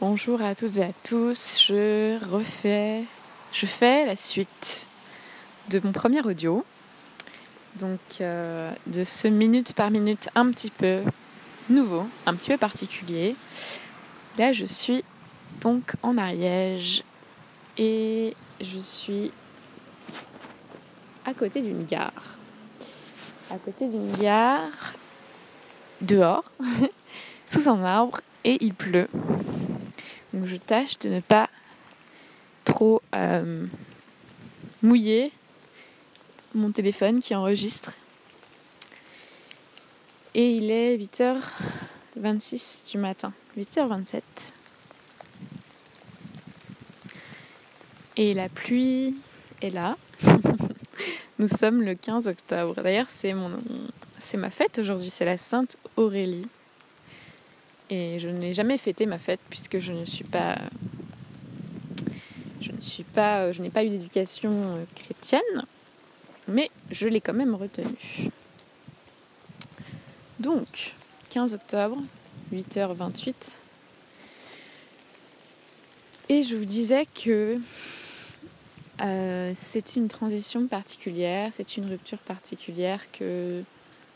Bonjour à toutes et à tous. Je refais, je fais la suite de mon premier audio. Donc euh, de ce minute par minute un petit peu nouveau, un petit peu particulier. Là, je suis donc en Ariège et je suis à côté d'une gare. À côté d'une gare, dehors, sous un arbre, et il pleut. Donc je tâche de ne pas trop euh, mouiller mon téléphone qui enregistre. Et il est 8h26 du matin, 8h27. Et la pluie est là. Nous sommes le 15 octobre. D'ailleurs, c'est mon c'est ma fête aujourd'hui, c'est la Sainte Aurélie. Et je n'ai jamais fêté ma fête puisque je ne suis pas je ne suis pas je n'ai pas eu d'éducation euh, chrétienne, mais je l'ai quand même retenue. Donc, 15 octobre, 8h28. Et je vous disais que euh, c'est une transition particulière, c'est une rupture particulière que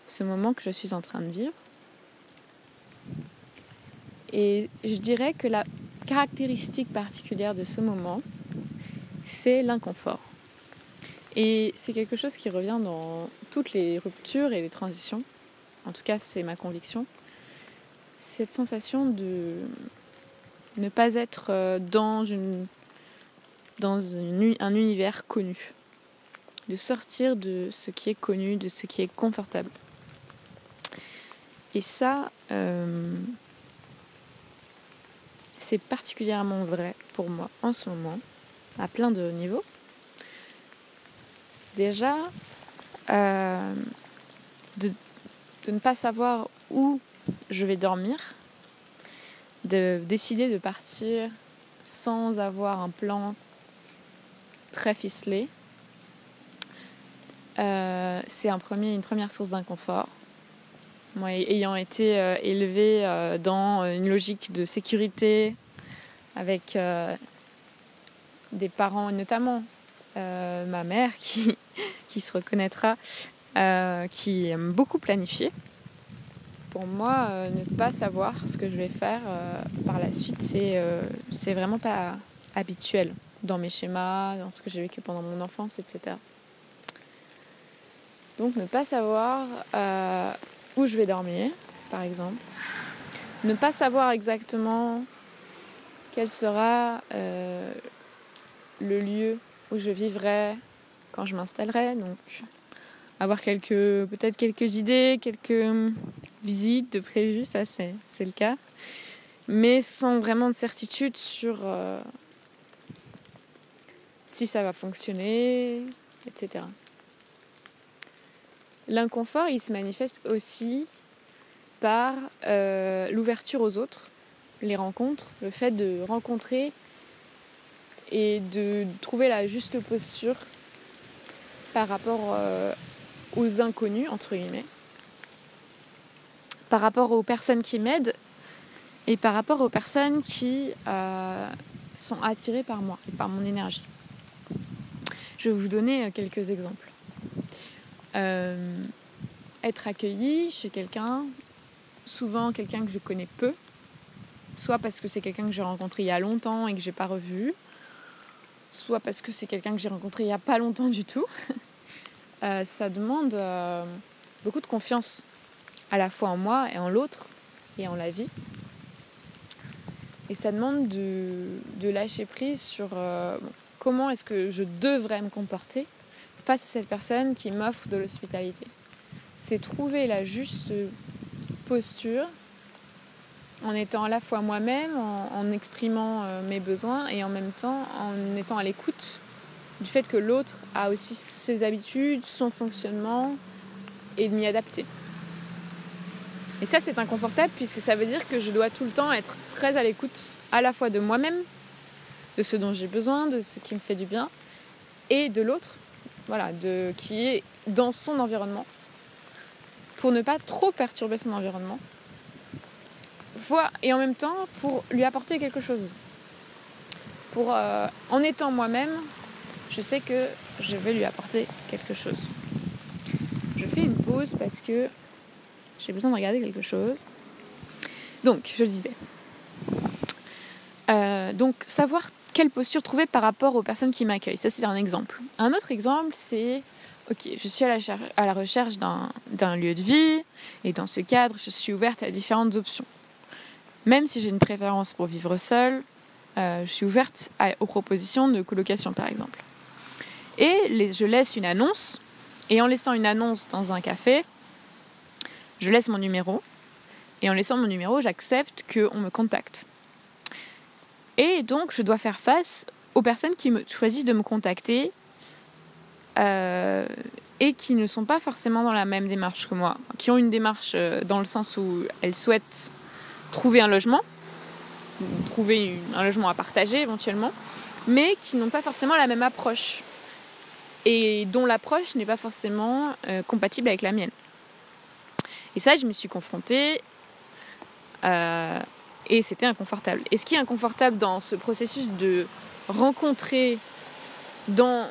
ce moment que je suis en train de vivre. Et je dirais que la caractéristique particulière de ce moment, c'est l'inconfort. Et c'est quelque chose qui revient dans toutes les ruptures et les transitions. En tout cas, c'est ma conviction. Cette sensation de ne pas être euh, dans un univers connu, de sortir de ce qui est connu, de ce qui est confortable. Et ça, euh, c'est particulièrement vrai pour moi en ce moment, à plein de niveaux. Déjà, euh, de, ne pas savoir où je vais dormir, de décider de partir sans avoir un plan très ficelé. Euh, c'est une première source d'inconfort. Moi, ayant été euh, élevée euh, dans une logique de sécurité, avec des parents, notamment ma mère qui, se reconnaîtra, qui aime beaucoup planifier. Pour moi, ne pas savoir ce que je vais faire par la suite, c'est vraiment pas habituel dans mes schémas, dans ce que j'ai vécu pendant mon enfance, etc. Donc ne pas savoir euh, où je vais dormir, par exemple. Ne pas savoir exactement quel sera euh, le lieu où je vivrai quand je m'installerai. Donc avoir quelques peut-être quelques idées, quelques visites de prévues, ça c'est, le cas. Mais sans vraiment de certitude sur euh, si ça va fonctionner, etc. L'inconfort, il se manifeste aussi par euh, l'ouverture aux autres, les rencontres, le fait de rencontrer et de trouver la juste posture par rapport euh, aux inconnus, entre guillemets, par rapport aux personnes qui m'aident et par rapport aux personnes qui euh, sont attirées par moi et par mon énergie. Je vais vous donner quelques exemples. Euh, être accueilli chez quelqu'un, souvent quelqu'un que je connais peu, soit parce que c'est quelqu'un que j'ai rencontré il y a longtemps et que j'ai pas revu, soit parce que c'est quelqu'un que j'ai rencontré il y a pas longtemps du tout. Euh, ça demande beaucoup de confiance, à la fois en moi et en l'autre et en la vie. Et ça demande de, lâcher prise sur comment est-ce que je devrais me comporter face à cette personne qui m'offre de l'hospitalité. C'est trouver la juste posture en étant à la fois moi-même, en, exprimant euh, mes besoins et en même temps en étant à l'écoute du fait que l'autre a aussi ses habitudes, son fonctionnement et de m'y adapter. Et ça, c'est inconfortable puisque ça veut dire que je dois tout le temps être très à l'écoute à la fois de moi-même, de ce dont j'ai besoin, de ce qui me fait du bien, et de l'autre, voilà, de, qui est dans son environnement, pour ne pas trop perturber son environnement, et en même temps pour lui apporter quelque chose. Pour, euh, en étant moi-même, je sais que je vais lui apporter quelque chose. Je fais une pause parce que j'ai besoin de regarder quelque chose. Donc, je le disais. Euh, donc, savoir quelle posture trouver par rapport aux personnes qui m'accueillent. Ça, c'est un exemple. Un autre exemple, c'est ok, je suis à la, recherche d'un lieu de vie, et dans ce cadre, je suis ouverte à différentes options. Même si j'ai une préférence pour vivre seule, euh, je suis ouverte aux propositions de colocation, par exemple. Et je laisse une annonce, et en laissant une annonce dans un café, je laisse mon numéro, et en laissant mon numéro, j'accepte qu'on me contacte. Et donc, je dois faire face aux personnes qui choisissent de me contacter euh, et qui ne sont pas forcément dans la même démarche que moi, qui ont une démarche euh, dans le sens où elles souhaitent trouver un logement, trouver un logement à partager éventuellement, mais qui n'ont pas forcément la même approche et dont l'approche n'est pas forcément euh, compatible avec la mienne. Et ça, je me suis confrontée et c'était inconfortable. Et ce qui est inconfortable dans ce processus de rencontrer dans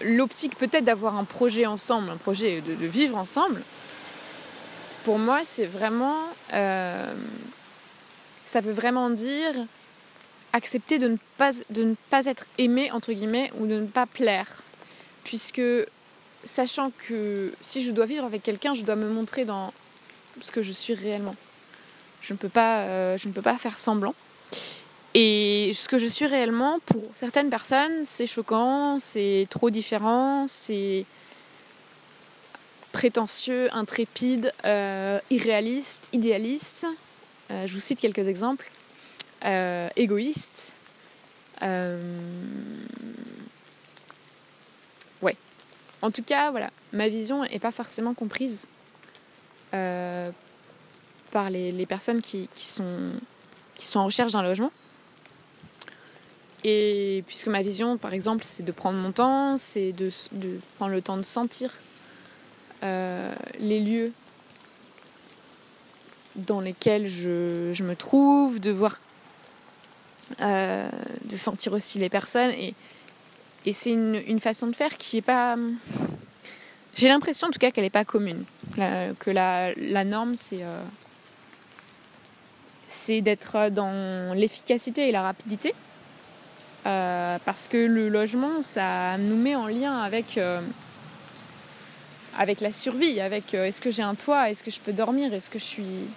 l'optique peut-être d'avoir un projet ensemble, un projet de, vivre ensemble, pour moi, c'est vraiment. Euh, ça veut vraiment dire accepter de ne, pas, de ne pas être aimé, entre guillemets, ou de ne pas plaire. Puisque, sachant que si je dois vivre avec quelqu'un, je dois me montrer dans ce que je suis réellement. Je ne peux pas, euh, je ne peux pas faire semblant. Et ce que je suis réellement, pour certaines personnes, c'est choquant, c'est trop différent, c'est prétentieux, intrépide, euh, irréaliste, idéaliste. Euh, je vous cite quelques exemples. Égoïste. Ouais. En tout cas, voilà, ma vision n'est pas forcément comprise par les, personnes qui, sont, en recherche d'un logement. Et puisque ma vision, par exemple, c'est de prendre mon temps, c'est de, prendre le temps de sentir euh, les lieux dans lesquels je, me trouve, de voir, euh, de sentir aussi les personnes. Et, c'est une, façon de faire qui est pas. J'ai l'impression en tout cas qu'elle n'est pas commune. que la, la norme, c'est. Euh, c'est d'être dans l'efficacité et la rapidité. Euh, parce que le logement, ça nous met en lien avec, euh, avec la survie, avec euh, est-ce que j'ai un toit, est-ce que je peux dormir, est-ce que je suis.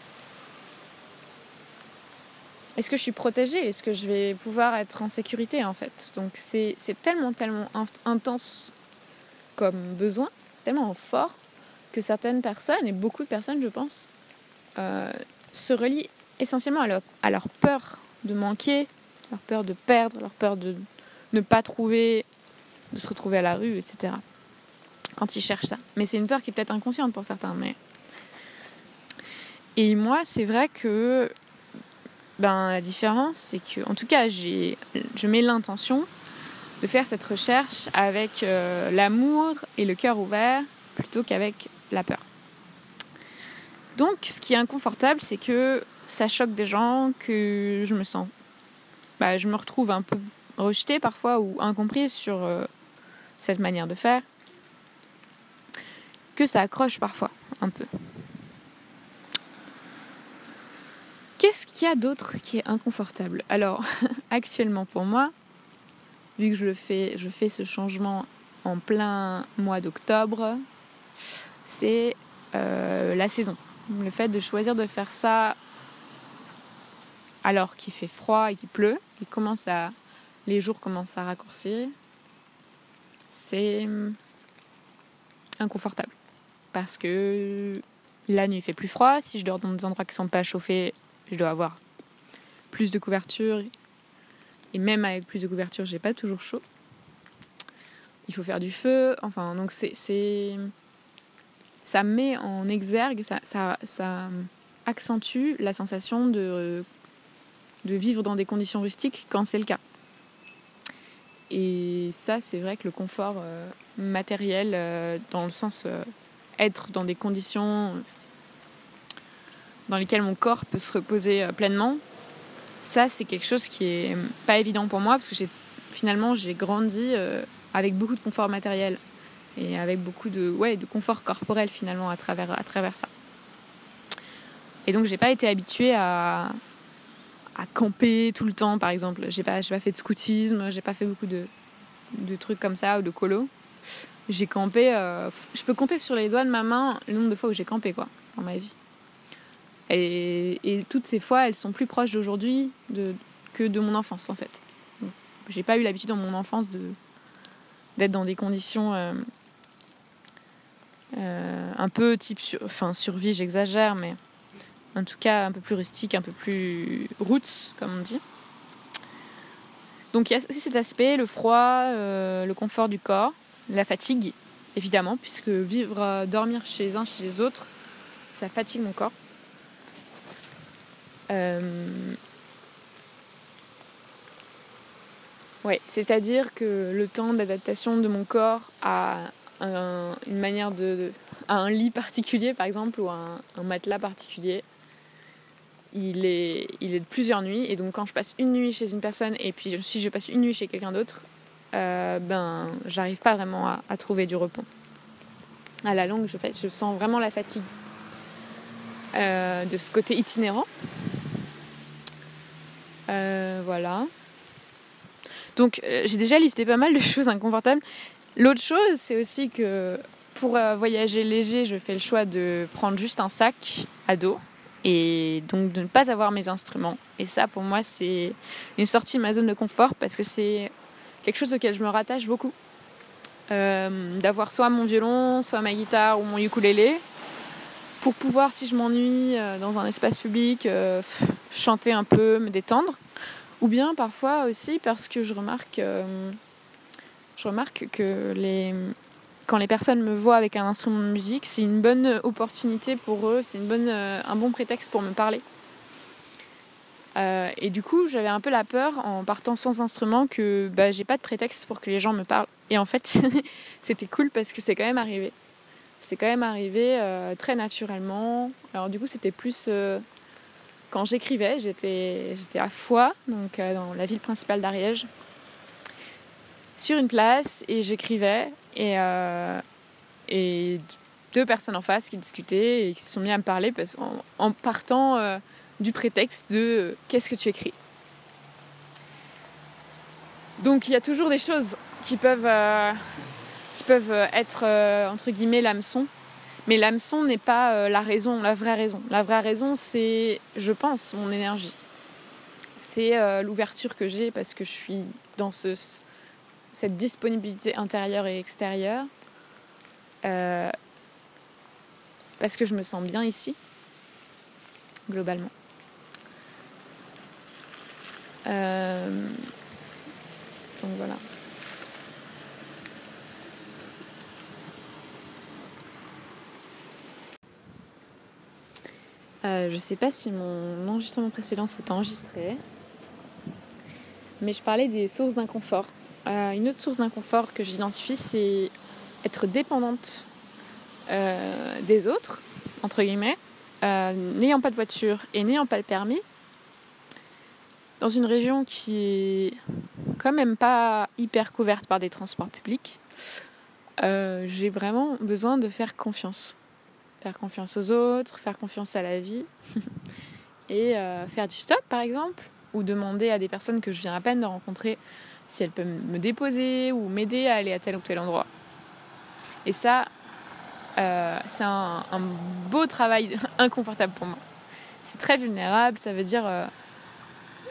Est-ce que je suis protégée Est-ce que je vais pouvoir être en sécurité en fait Donc c'est tellement, tellement intense comme besoin, c'est tellement fort que certaines personnes, et beaucoup de personnes je pense, se relient essentiellement à leur peur de manquer, leur peur de perdre, leur peur de ne pas trouver, de se retrouver à la rue, etc. Quand ils cherchent ça. Mais c'est une peur qui est peut-être inconsciente pour certains. Mais... Et moi, c'est vrai que ben, la différence, c'est que, en tout cas, je mets l'intention de faire cette recherche avec euh, l'amour et le cœur ouvert plutôt qu'avec la peur. Donc, ce qui est inconfortable, c'est que ça choque des gens, que je me sens bah, je me retrouve un peu rejetée parfois ou incomprise sur euh, cette manière de faire, que ça accroche parfois un peu. Qu'est-ce qu'il y a d'autre qui est inconfortable? Alors, actuellement pour moi, vu que je fais, je fais ce changement en plein mois d'octobre, c'est euh, la saison. Le fait de choisir de faire ça alors qu'il fait froid et qu'il pleut, les jours commencent à raccourcir, c'est hum, inconfortable. Parce que la nuit fait plus froid, si je dors dans des endroits qui ne sont pas chauffés, je dois avoir plus de couverture. Et même avec plus de couverture, j'ai pas toujours chaud. Il faut faire du feu. Enfin, donc c'est. Ça met en exergue, ça, ça accentue la sensation de de vivre dans des conditions rustiques quand c'est le cas. Et ça, c'est vrai que le confort euh, matériel, euh, dans le sens euh, être dans des conditions dans lesquels mon corps peut se reposer pleinement, ça c'est quelque chose qui est pas évident pour moi parce que finalement j'ai grandi avec beaucoup de confort matériel et avec beaucoup de ouais de confort corporel finalement à travers à travers ça. Et donc j'ai pas été habituée à à camper tout le temps, par exemple. J'ai pas, pas fait de scoutisme, j'ai pas fait beaucoup de, de trucs comme ça ou de colo. J'ai campé, euh, je peux compter sur les doigts de ma main le nombre de fois où j'ai campé, quoi, dans ma vie. Et, et toutes ces fois, elles sont plus proches d'aujourd'hui que de mon enfance, en fait. J'ai pas eu l'habitude dans mon enfance de d'être dans des conditions euh, euh, un peu type, sur, survie, j'exagère, mais en tout cas un peu plus rustique, un peu plus roots, comme on dit. Donc il y a aussi cet aspect, le froid, euh, le confort du corps, la fatigue, évidemment, puisque vivre, euh, dormir chez un, chez les autres, ça fatigue mon corps. Euh... Ouais, c'est-à-dire que le temps d'adaptation de mon corps à une manière de, à un lit particulier, par exemple, ou à un matelas particulier, il est, il est de plusieurs nuits. Et donc, quand je passe une nuit chez une personne et puis si je passe une nuit chez quelqu'un d'autre, euh, ben, j'arrive pas vraiment à, trouver du repos. À la longue, je, sens vraiment la fatigue euh, de ce côté itinérant. Euh, voilà. Donc, j'ai déjà listé pas mal de choses inconfortables. L'autre chose, c'est aussi que pour voyager léger, je fais le choix de prendre juste un sac à dos et donc de ne pas avoir mes instruments. Et ça, pour moi, c'est une sortie de ma zone de confort parce que c'est quelque chose auquel je me rattache beaucoup. Euh, d'avoir soit mon violon, soit ma guitare ou mon ukulélé pour pouvoir, si je m'ennuie euh, dans un espace public, euh, chanter un peu, me détendre. Ou bien parfois aussi parce que je remarque, je remarque que les, quand les personnes me voient avec un instrument de musique, c'est une bonne opportunité pour eux, c'est une bonne, euh, un bon prétexte pour me parler. Euh, et du coup, j'avais un peu la peur en partant sans instrument que bah, j'ai pas de prétexte pour que les gens me parlent. Et en fait, c'était cool parce que c'est quand même arrivé. C'est quand même arrivé euh, très naturellement. Alors du coup, c'était plus quand j'écrivais, j'étais j'étais à Foix, donc dans la ville principale d'Ariège, sur une place et j'écrivais et, euh, et deux personnes en face qui discutaient et qui se sont mis à me parler parce, en, partant euh, du prétexte de euh, qu'est-ce que tu écris? Donc il y a toujours des choses qui peuvent, qui peuvent être entre guillemets l'hameçon. Mais l'hameçon n'est pas la raison, la vraie raison. La vraie raison, c'est, je pense, mon énergie. C'est l'ouverture que j'ai parce que je suis dans ce, cette disponibilité intérieure et extérieure. Euh, parce que je me sens bien ici, globalement. Euh, donc voilà. Euh, je sais pas si mon enregistrement précédent s'est enregistré, mais je parlais des sources d'inconfort. Euh, une autre source d'inconfort que j'identifie, c'est être dépendante euh, des autres, entre guillemets, euh, n'ayant pas de voiture et n'ayant pas le permis, dans une région qui est quand même pas hyper couverte par des transports publics, j'ai vraiment besoin de faire confiance. Faire confiance aux autres, faire confiance à la vie et faire du stop par exemple, ou demander à des personnes que je viens à peine de rencontrer si elle peut me déposer ou m'aider à aller à tel ou tel endroit. Et ça, euh, c'est un, beau travail inconfortable pour moi. C'est très vulnérable, ça veut dire, euh,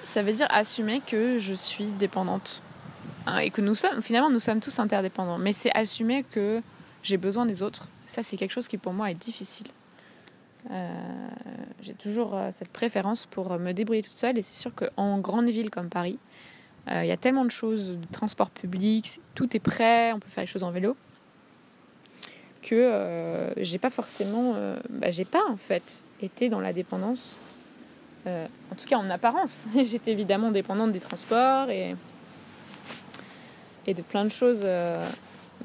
ça veut dire assumer que je suis dépendante. Hein, et que nous sommes, finalement, nous sommes tous interdépendants. Mais c'est assumer que j'ai besoin des autres. Ça, c'est quelque chose qui pour moi est difficile. Euh, j'ai toujours cette préférence pour me débrouiller toute seule et c'est sûr qu'en grande ville comme Paris, euh, il y a tellement de choses, de transport public, tout est prêt, on peut faire les choses en vélo, que euh, j'ai pas forcément, euh, bah, j'ai pas en fait été dans la dépendance. en tout cas en apparence. J'étais évidemment dépendante des transports et, et de plein de choses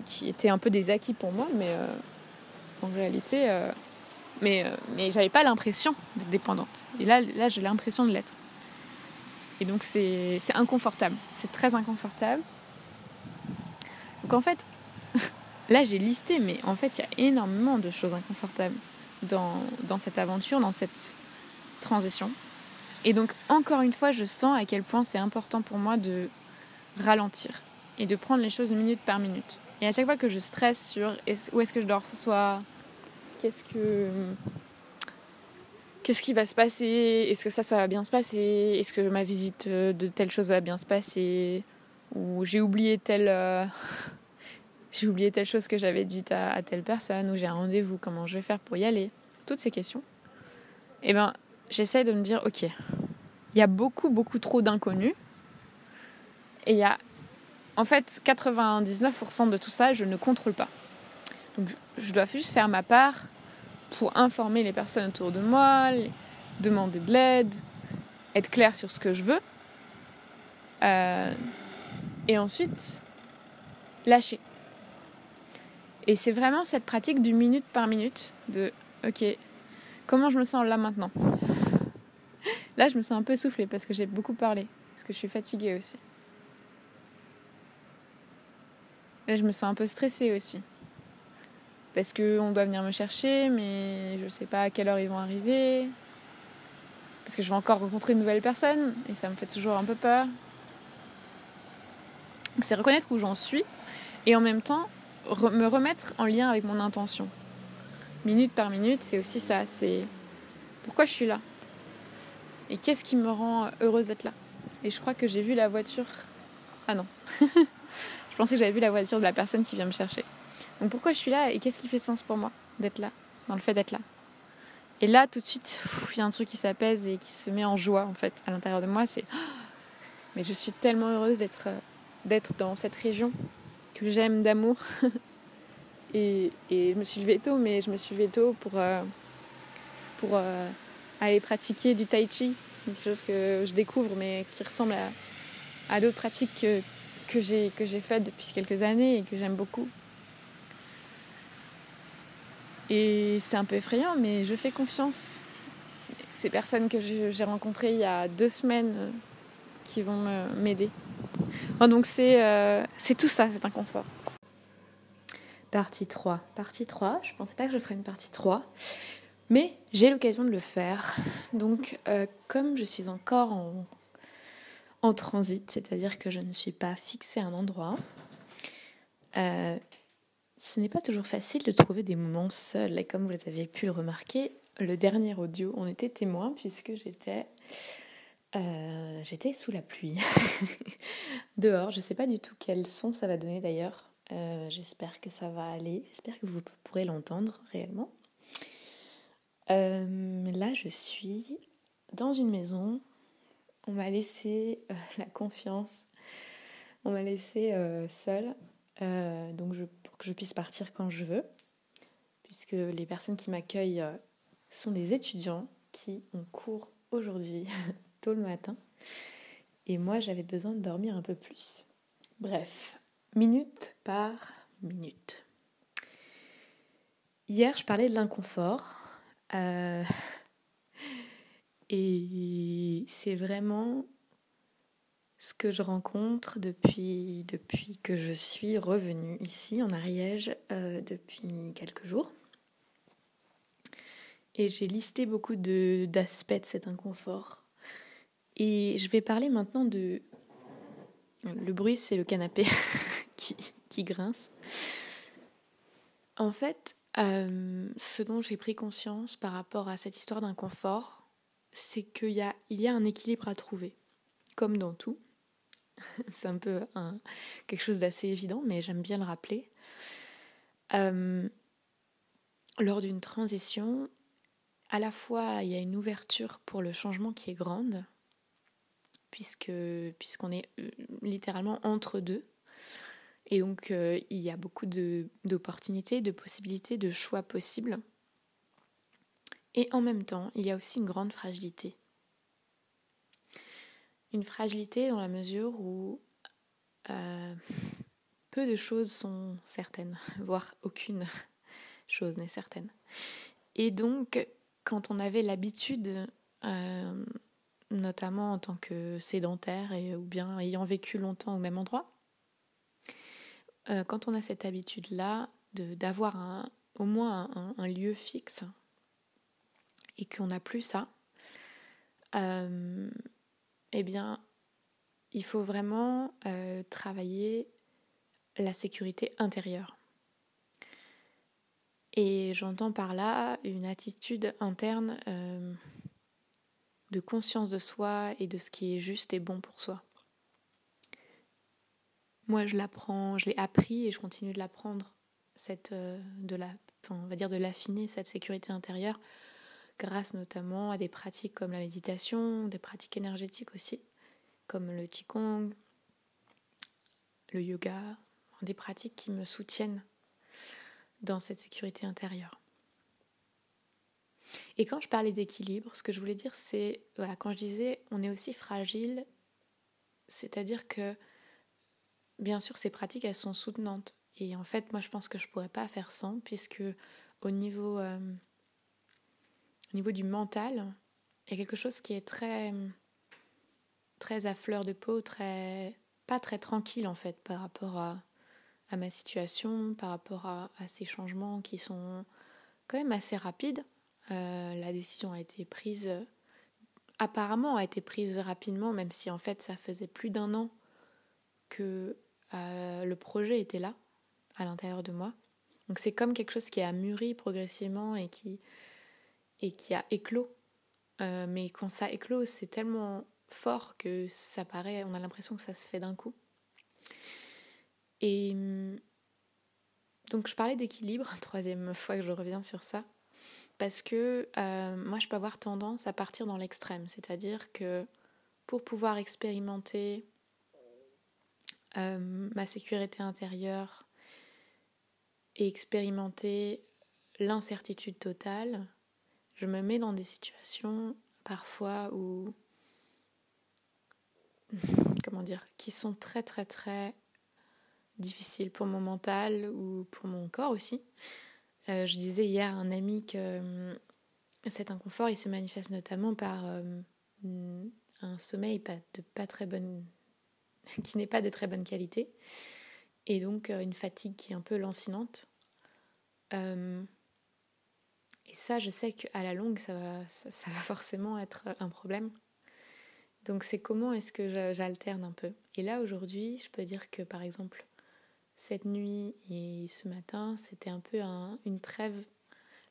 qui étaient un peu des acquis pour moi, mais en réalité, mais, euh, mais j'avais pas l'impression d'être dépendante. Et là, là j'ai l'impression de l'être. Et donc c'est inconfortable, c'est très inconfortable. Donc en fait, là j'ai listé, mais en fait il y a énormément de choses inconfortables dans, dans cette aventure, dans cette transition. Et donc encore une fois, je sens à quel point c'est important pour moi de ralentir et de prendre les choses minute par minute. Et à chaque fois que je stresse sur où est-ce que je dors ce soir, qu'est-ce que qu'est-ce qui va se passer, est-ce que ça ça va bien se passer, est-ce que ma visite de telle chose va bien se passer, ou j'ai oublié telle euh, j'ai oublié telle chose que j'avais dite à, telle personne, ou j'ai un rendez-vous, comment je vais faire pour y aller, toutes ces questions. Eh ben j'essaie de me dire ok, il y a beaucoup beaucoup trop d'inconnus. Et il y a en fait, 99% de tout ça, je ne contrôle pas. Donc, je dois juste faire ma part pour informer les personnes autour de moi, demander de l'aide, être clair sur ce que je veux. Euh, et ensuite, lâcher. Et c'est vraiment cette pratique du minute par minute de OK, comment je me sens là maintenant? Là, je me sens un peu essoufflée parce que j'ai beaucoup parlé, parce que je suis fatiguée aussi. Là, je me sens un peu stressée aussi. Parce qu'on doit venir me chercher, mais je ne sais pas à quelle heure ils vont arriver. Parce que je vais encore rencontrer de nouvelles personnes, et ça me fait toujours un peu peur. Donc, c'est reconnaître où j'en suis, et en même temps, me remettre en lien avec mon intention. Minute par minute, c'est aussi ça. C'est pourquoi je suis là? Et qu'est-ce qui me rend heureuse d'être là? Et je crois que j'ai vu la voiture. Ah non. Je pensais que j'avais vu la voiture de la personne qui vient me chercher. Donc pourquoi je suis là et qu'est-ce qui fait sens pour moi d'être là, dans le fait d'être là? Et là, tout de suite, il y a un truc qui s'apaise et qui se met en joie en fait à l'intérieur de moi. C'est mais je suis tellement heureuse d'être euh, d'être dans cette région que j'aime d'amour. et, et, je me suis levée tôt, mais je me suis levée tôt pour, euh, pour euh, aller pratiquer du tai chi, quelque chose que je découvre mais qui ressemble à, à d'autres pratiques que, que j'ai que j'ai faite depuis quelques années et que j'aime beaucoup. Et c'est un peu effrayant, mais je fais confiance. Ces personnes que j'ai rencontrées il y a deux semaines euh, qui vont m'aider. donc c'est euh, tout ça, c'est un confort. Partie 3. Partie 3, je pensais pas que je ferais une partie 3, mais j'ai l'occasion de le faire. Donc euh, comme je suis encore en en transit, c'est-à-dire que je ne suis pas fixée à un endroit. Euh, ce n'est pas toujours facile de trouver des moments seuls. Comme vous avez pu le remarquer, le dernier audio, on était témoin puisque j'étais euh, j'étais sous la pluie dehors. Je ne sais pas du tout quel son ça va donner d'ailleurs. Euh, j'espère que ça va aller. J'espère que vous pourrez l'entendre réellement. là, je suis dans une maison on m'a laissé euh, la confiance, on m'a laissé euh, seule, euh, donc pour que je puisse partir quand je veux, puisque les personnes qui m'accueillent sont des étudiants qui ont cours aujourd'hui, tôt le matin, et moi j'avais besoin de dormir un peu plus. Bref, minute par minute. Hier, je parlais de l'inconfort. Et c'est vraiment ce que je rencontre depuis, depuis que je suis revenue ici en Ariège euh, depuis quelques jours. Et j'ai listé beaucoup d'aspects de, cet inconfort. Et je vais parler maintenant de... Le bruit, c'est le canapé qui, qui, grince. En fait, euh, ce dont j'ai pris conscience par rapport à cette histoire d'inconfort, c'est qu'il y a, il y a un équilibre à trouver, comme dans tout. c'est un peu quelque chose d'assez évident, mais j'aime bien le rappeler. Euh, lors d'une transition, à la fois il y a une ouverture pour le changement qui est grande, puisque puisqu'on est euh, littéralement entre deux. Et donc euh, il y a beaucoup d'opportunités, de possibilités, de choix possibles. Et en même temps, il y a aussi une grande fragilité. Une fragilité dans la mesure où euh, peu de choses sont certaines, voire aucune chose n'est certaine. Et donc, quand on avait l'habitude, euh, notamment en tant que sédentaire et, ou bien ayant vécu longtemps au même endroit, euh, quand on a cette habitude-là d'avoir au moins un, lieu fixe et qu'on n'a plus ça, eh bien, il faut vraiment euh, travailler la sécurité intérieure. Et j'entends par là une attitude interne euh, de conscience de soi et de ce qui est juste et bon pour soi. Moi, je l'apprends, je l'ai appris et je continue de l'apprendre, cette, euh, on va dire de l'affiner cette sécurité intérieure, grâce notamment à des pratiques comme la méditation, des pratiques énergétiques aussi, comme le qigong, le yoga, des pratiques qui me soutiennent dans cette sécurité intérieure. Et quand je parlais d'équilibre, ce que je voulais dire, c'est, quand je disais on est aussi fragile, c'est-à-dire que, bien sûr, ces pratiques, elles sont soutenantes. Et en fait, moi, je pense que je ne pourrais pas faire sans, puisque au niveau, euh, au niveau du mental, il y a quelque chose qui est très, très à fleur de peau, très, pas très tranquille, en fait, par rapport à, ma situation, par rapport à, ces changements qui sont quand même assez rapides. Euh, la décision a été prise, apparemment a été prise rapidement, même si en fait ça faisait plus d'un an que euh, le projet était là, à l'intérieur de moi. Donc c'est comme quelque chose qui a mûri progressivement et qui, et qui a éclos. Euh, mais quand ça éclose, c'est tellement fort que ça paraît, on a l'impression que ça se fait d'un coup. Et hum, donc je parlais d'équilibre, troisième fois que je reviens sur ça, parce que euh, moi je peux avoir tendance à partir dans l'extrême, c'est-à-dire que pour pouvoir expérimenter euh, ma sécurité intérieure et expérimenter l'incertitude totale, je me mets dans des situations parfois où comment dire qui sont très très très difficile pour mon mental ou pour mon corps aussi. Euh, je disais hier à un ami que euh, cet inconfort, il se manifeste notamment par euh, un sommeil pas de pas très bonne, qui n'est pas de très bonne qualité, et donc une fatigue qui est un peu lancinante. Et ça, je sais qu'à la longue, ça va, ça, va forcément être un problème. Donc c'est comment est-ce que j'alterne un peu? Et là aujourd'hui, je peux dire que par exemple, cette nuit et ce matin, c'était un peu une trêve.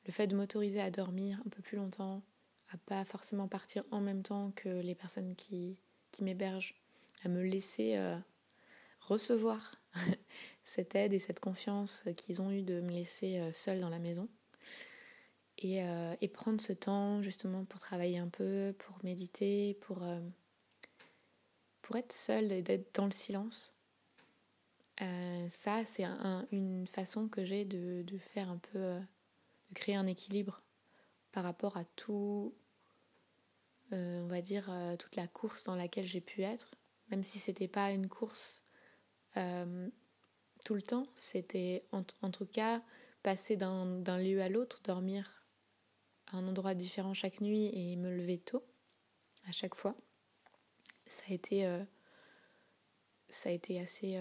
Le fait de m'autoriser à dormir un peu plus longtemps, à pas forcément partir en même temps que les personnes qui, qui m'hébergent, à me laisser euh, recevoir cette aide et cette confiance qu'ils ont eu de me laisser euh, seule dans la maison. Et, euh, et, prendre ce temps justement pour travailler un peu, pour méditer, pour, pour être seule et d'être dans le silence. Euh, ça, c'est une façon que j'ai de, faire un peu, euh, de créer un équilibre par rapport à tout, euh, on va dire, toute la course dans laquelle j'ai pu être. Même si c'était pas une course tout le temps, c'était en, en, tout cas passer d'un lieu à l'autre, dormir un endroit différent chaque nuit et me lever tôt à chaque fois. Ça a été, ça a été assez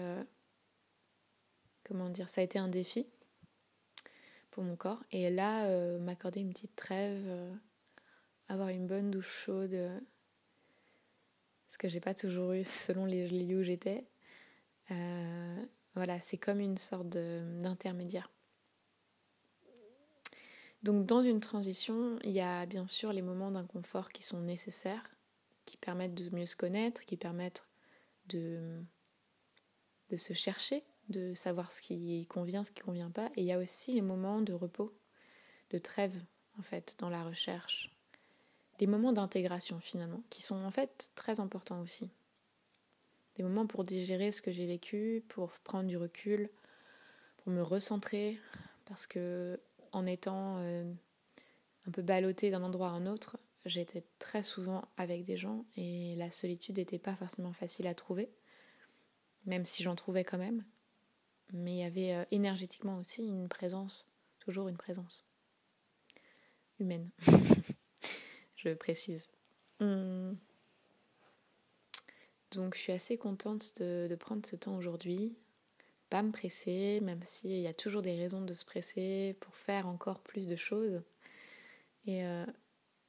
comment dire, ça a été un défi pour mon corps. Et là, euh, m'accorder une petite trêve, euh, avoir une bonne douche chaude, euh, ce que j'ai pas toujours eu selon les lieux où j'étais. voilà, c'est comme une sorte d'intermédiaire. Donc dans une transition, il y a bien sûr les moments d'inconfort qui sont nécessaires, qui permettent de mieux se connaître, qui permettent de, de se chercher, de savoir ce qui convient, ce qui convient pas. Et il y a aussi les moments de repos, de trêve, en fait, dans la recherche. Des moments d'intégration, finalement, qui sont en fait très importants aussi. Des moments pour digérer ce que j'ai vécu, pour prendre du recul, pour me recentrer, parce que en étant euh, un peu ballottée d'un endroit à un autre, j'étais très souvent avec des gens et la solitude n'était pas forcément facile à trouver, même si j'en trouvais quand même mais il y avait euh, énergétiquement aussi une présence, toujours une présence. humaine. je précise. Hmm. Donc je suis assez contente de, prendre ce temps aujourd'hui. Pas me presser, même s'il y a toujours des raisons de se presser pour faire encore plus de choses. Et euh,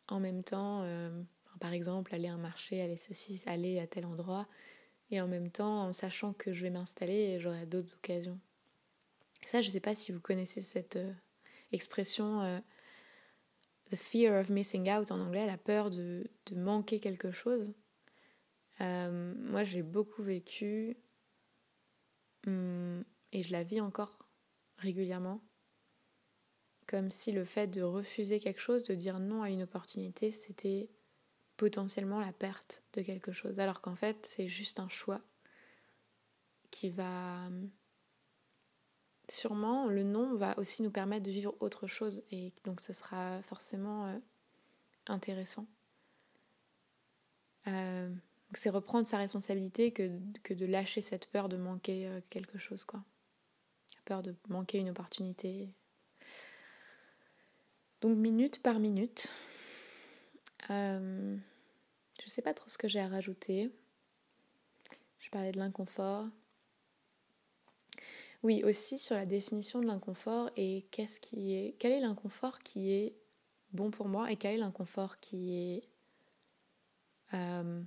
en même temps, euh, par exemple, aller à un marché, aller ceci, aller à tel endroit, et en même temps, en sachant que je vais m'installer et j'aurai d'autres occasions. Ça, je ne sais pas si vous connaissez cette euh, expression The fear of missing out en anglais, la peur de, manquer quelque chose. Moi, j'ai beaucoup vécu et je la vis encore régulièrement. Comme si le fait de refuser quelque chose, de dire non à une opportunité, c'était potentiellement la perte de quelque chose. Alors qu'en fait, c'est juste un choix qui va... Sûrement, le non va aussi nous permettre de vivre autre chose et donc ce sera forcément euh, intéressant. Euh, c'est reprendre sa responsabilité que, que, de lâcher cette peur de manquer euh, quelque chose, quoi. La peur de manquer une opportunité. Donc minute par minute. Euh, je sais pas trop ce que j'ai à rajouter. Je parlais de l'inconfort. Oui, aussi sur la définition de l'inconfort et qu'est-ce qui est, quel est l'inconfort qui est bon pour moi et quel est l'inconfort qui est euh,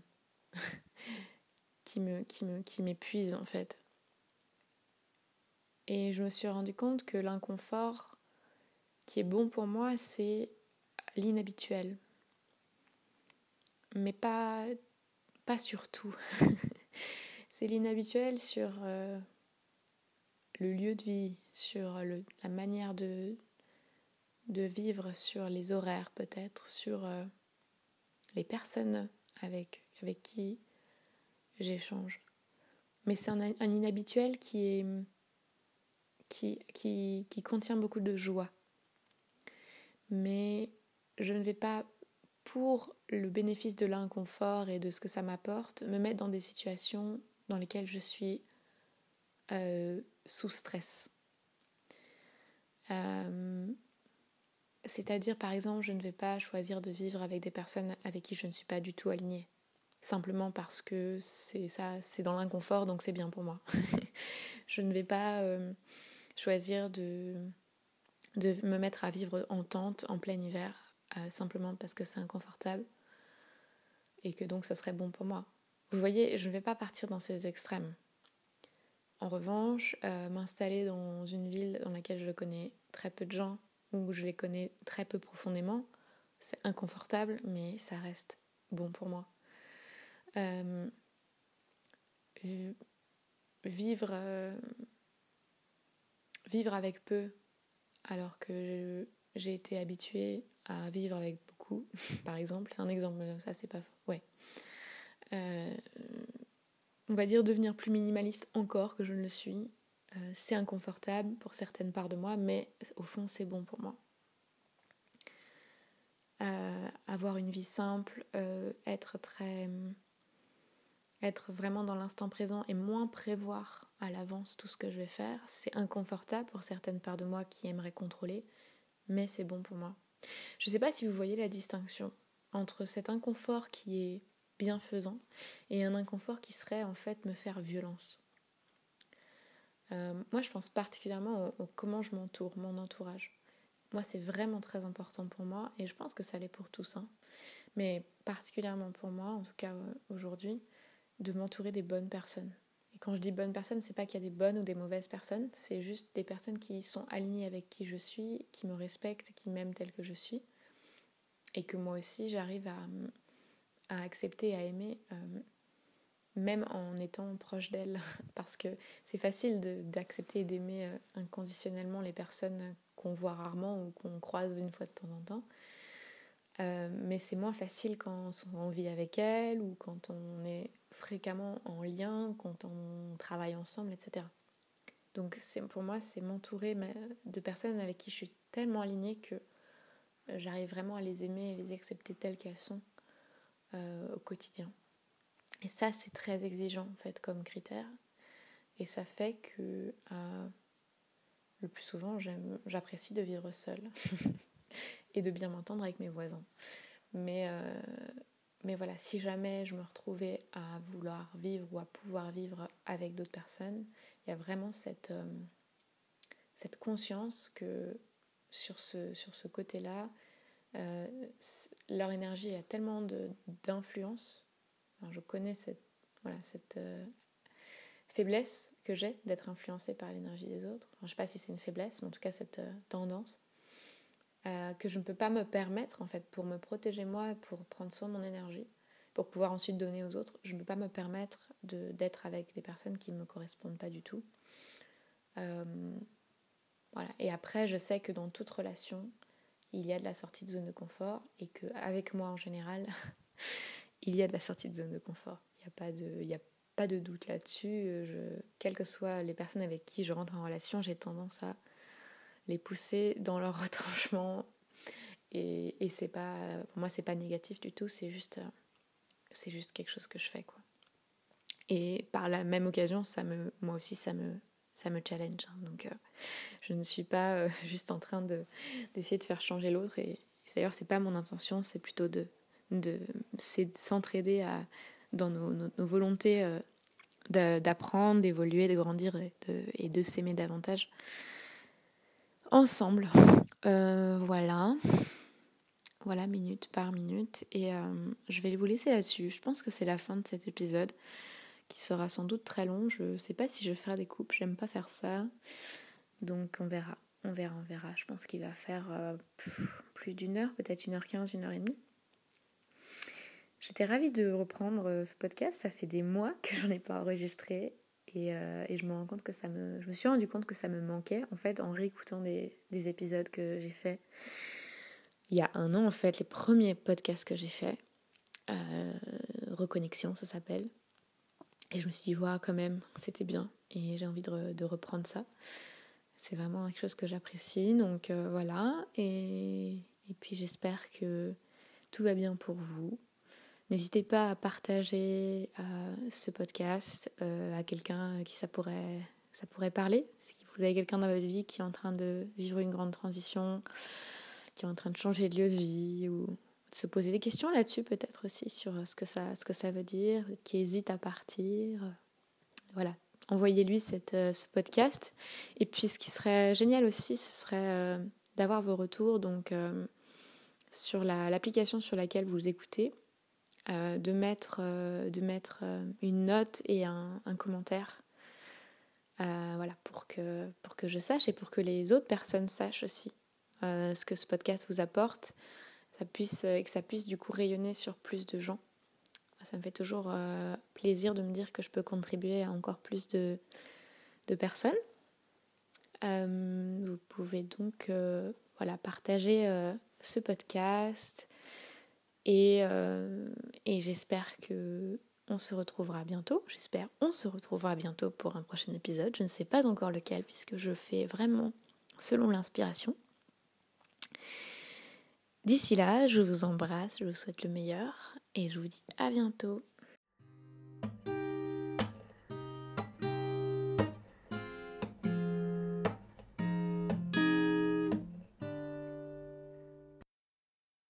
qui me qui me qui m'épuise en fait. Et je me suis rendu compte que l'inconfort qui est bon pour moi, c'est l'inhabituel mais pas, pas sur tout. c'est l'inhabituel sur euh, le lieu de vie, sur le, la manière de, de vivre, sur les horaires peut-être, sur euh, les personnes avec, avec qui j'échange. Mais c'est un, inhabituel qui, qui, qui, qui contient beaucoup de joie. Mais je ne vais pas pour le bénéfice de l'inconfort et de ce que ça m'apporte, me mettre dans des situations dans lesquelles je suis euh, sous stress. Euh, c'est-à-dire, par exemple, je ne vais pas choisir de vivre avec des personnes avec qui je ne suis pas du tout alignée. Simplement parce que c'est ça, c'est dans l'inconfort, donc c'est bien pour moi. je ne vais pas euh, choisir de, de me mettre à vivre en tente en plein hiver euh, simplement parce que c'est inconfortable et que donc ce serait bon pour moi. Vous voyez, je ne vais pas partir dans ces extrêmes. En revanche, euh, m'installer dans une ville dans laquelle je connais très peu de gens ou je les connais très peu profondément, c'est inconfortable, mais ça reste bon pour moi. Euh, vivre, vivre avec peu, alors que j'ai été habituée à vivre avec beaucoup, par exemple. C'est un exemple, ça c'est pas. Ouais. Euh, on va dire devenir plus minimaliste encore que je ne le suis. Euh, c'est inconfortable pour certaines parts de moi, mais au fond c'est bon pour moi. Euh, avoir une vie simple, être très. Être vraiment dans l'instant présent et moins prévoir à l'avance tout ce que je vais faire, c'est inconfortable pour certaines parts de moi qui aimeraient contrôler, mais c'est bon pour moi. Je ne sais pas si vous voyez la distinction entre cet inconfort qui est bienfaisant et un inconfort qui serait en fait me faire violence. Euh, moi, je pense particulièrement au, comment je m'entoure, mon entourage. Moi, c'est vraiment très important pour moi et je pense que ça l'est pour tous. Hein. Mais particulièrement pour moi, en tout cas euh, aujourd'hui, de m'entourer des bonnes personnes. Et quand je dis bonnes personnes, c'est pas qu'il y a des bonnes ou des mauvaises personnes, c'est juste des personnes qui sont alignées avec qui je suis, qui me respectent, qui m'aiment tel que je suis. Et que moi aussi, j'arrive à, à, accepter, à aimer, euh, même en étant proche d'elles. Parce que c'est facile d'accepter et d'aimer euh, inconditionnellement les personnes qu'on voit rarement ou qu'on croise une fois de temps en temps. Euh, mais c'est moins facile quand on vit avec elle ou quand on est fréquemment en lien, quand on travaille ensemble, etc. Donc pour moi, c'est m'entourer de personnes avec qui je suis tellement alignée que j'arrive vraiment à les aimer et les accepter telles qu'elles sont euh, au quotidien. Et ça, c'est très exigeant en fait comme critère. Et ça fait que euh, le plus souvent, j'apprécie de vivre seule. et de bien m'entendre avec mes voisins. Mais, mais voilà, si jamais je me retrouvais à vouloir vivre ou à pouvoir vivre avec d'autres personnes, il y a vraiment cette, cette conscience que sur ce, sur ce côté-là, euh, leur énergie a tellement d'influence. je connais cette, voilà, cette euh, faiblesse que j'ai d'être influencée par l'énergie des autres. je ne sais pas si c'est une faiblesse, mais en tout cas cette euh, que je ne peux pas me permettre, en fait, pour me protéger moi, pour prendre soin de mon énergie, pour pouvoir ensuite donner aux autres. Je ne peux pas me permettre d'être avec des personnes qui ne me correspondent pas du tout. voilà. Et après, je sais que dans toute relation, il y a de la sortie de zone de confort et qu'avec moi en général, il y a de la sortie de zone de confort. Il n'y a a pas de doute là-dessus. Quelles que soient les personnes avec qui je rentre en relation, j'ai tendance à les pousser dans leur retranchement. Et, et c'est pas, pour moi, c'est pas négatif du tout. C'est juste, c'est juste quelque chose que je fais, quoi. Et par la même occasion, ça me, moi aussi, ça me, ça me challenge. Hein. donc, euh, je ne suis pas euh, juste en train de, d'essayer de faire changer l'autre. Et, d'ailleurs, c'est pas mon intention, c'est plutôt de, de, s'entraider à, dans nos, nos, volontés euh, d'apprendre, d'évoluer, de grandir et et de s'aimer davantage ensemble. voilà. Voilà, minute par minute. Et je vais vous laisser là-dessus. Je pense que c'est la fin de cet épisode qui sera sans doute très long. Je ne sais pas si je vais faire des coupes, j'aime pas faire ça. Donc on verra, on verra, on verra. Je pense qu'il va faire euh, plus d'une heure, peut-être une heure quinze, une heure et demie. J'étais ravie de reprendre euh, ce podcast. Ça fait des mois que j'en ai pas enregistré. Et, euh, et, je me rends compte que ça me. Je me suis rendu compte que ça me manquait en fait en réécoutant des, des épisodes que j'ai fait il y a un an en fait, les premiers podcasts que j'ai fait. Reconnexion, ça s'appelle. Et je me suis dit, waouh, quand même, c'était bien. Et j'ai envie de, de, reprendre ça. C'est vraiment quelque chose que j'apprécie. Donc euh, voilà. Et, et puis j'espère que tout va bien pour vous. N'hésitez pas à partager euh, ce podcast euh, à quelqu'un qui ça pourrait, ça pourrait parler. Si vous avez quelqu'un dans votre vie qui est en train de vivre une grande transition, qui est en train de changer de lieu de vie ou se poser des questions là-dessus peut-être aussi sur ce que ça, ce que ça veut dire, qui hésite à partir. Voilà, envoyez-lui euh, ce podcast. Et puis ce qui serait génial aussi, ce serait d'avoir vos retours donc sur l'application sur laquelle vous écoutez, de mettre, de mettre une note et un, un commentaire. voilà, pour que, pour que je sache et pour que les autres personnes sachent aussi ce que ce podcast vous apporte ça puisse, et que ça puisse du coup rayonner sur plus de gens. Ça me fait toujours euh, plaisir de me dire que je peux contribuer à encore plus de, de personnes. Euh, vous pouvez donc euh, voilà, partager ce podcast et, et j'espère que on se retrouvera bientôt. J'espère on se retrouvera bientôt pour un prochain épisode. Je ne sais pas encore lequel puisque je fais vraiment selon l'inspiration. D'ici là, je vous embrasse, je vous souhaite le meilleur et je vous dis à bientôt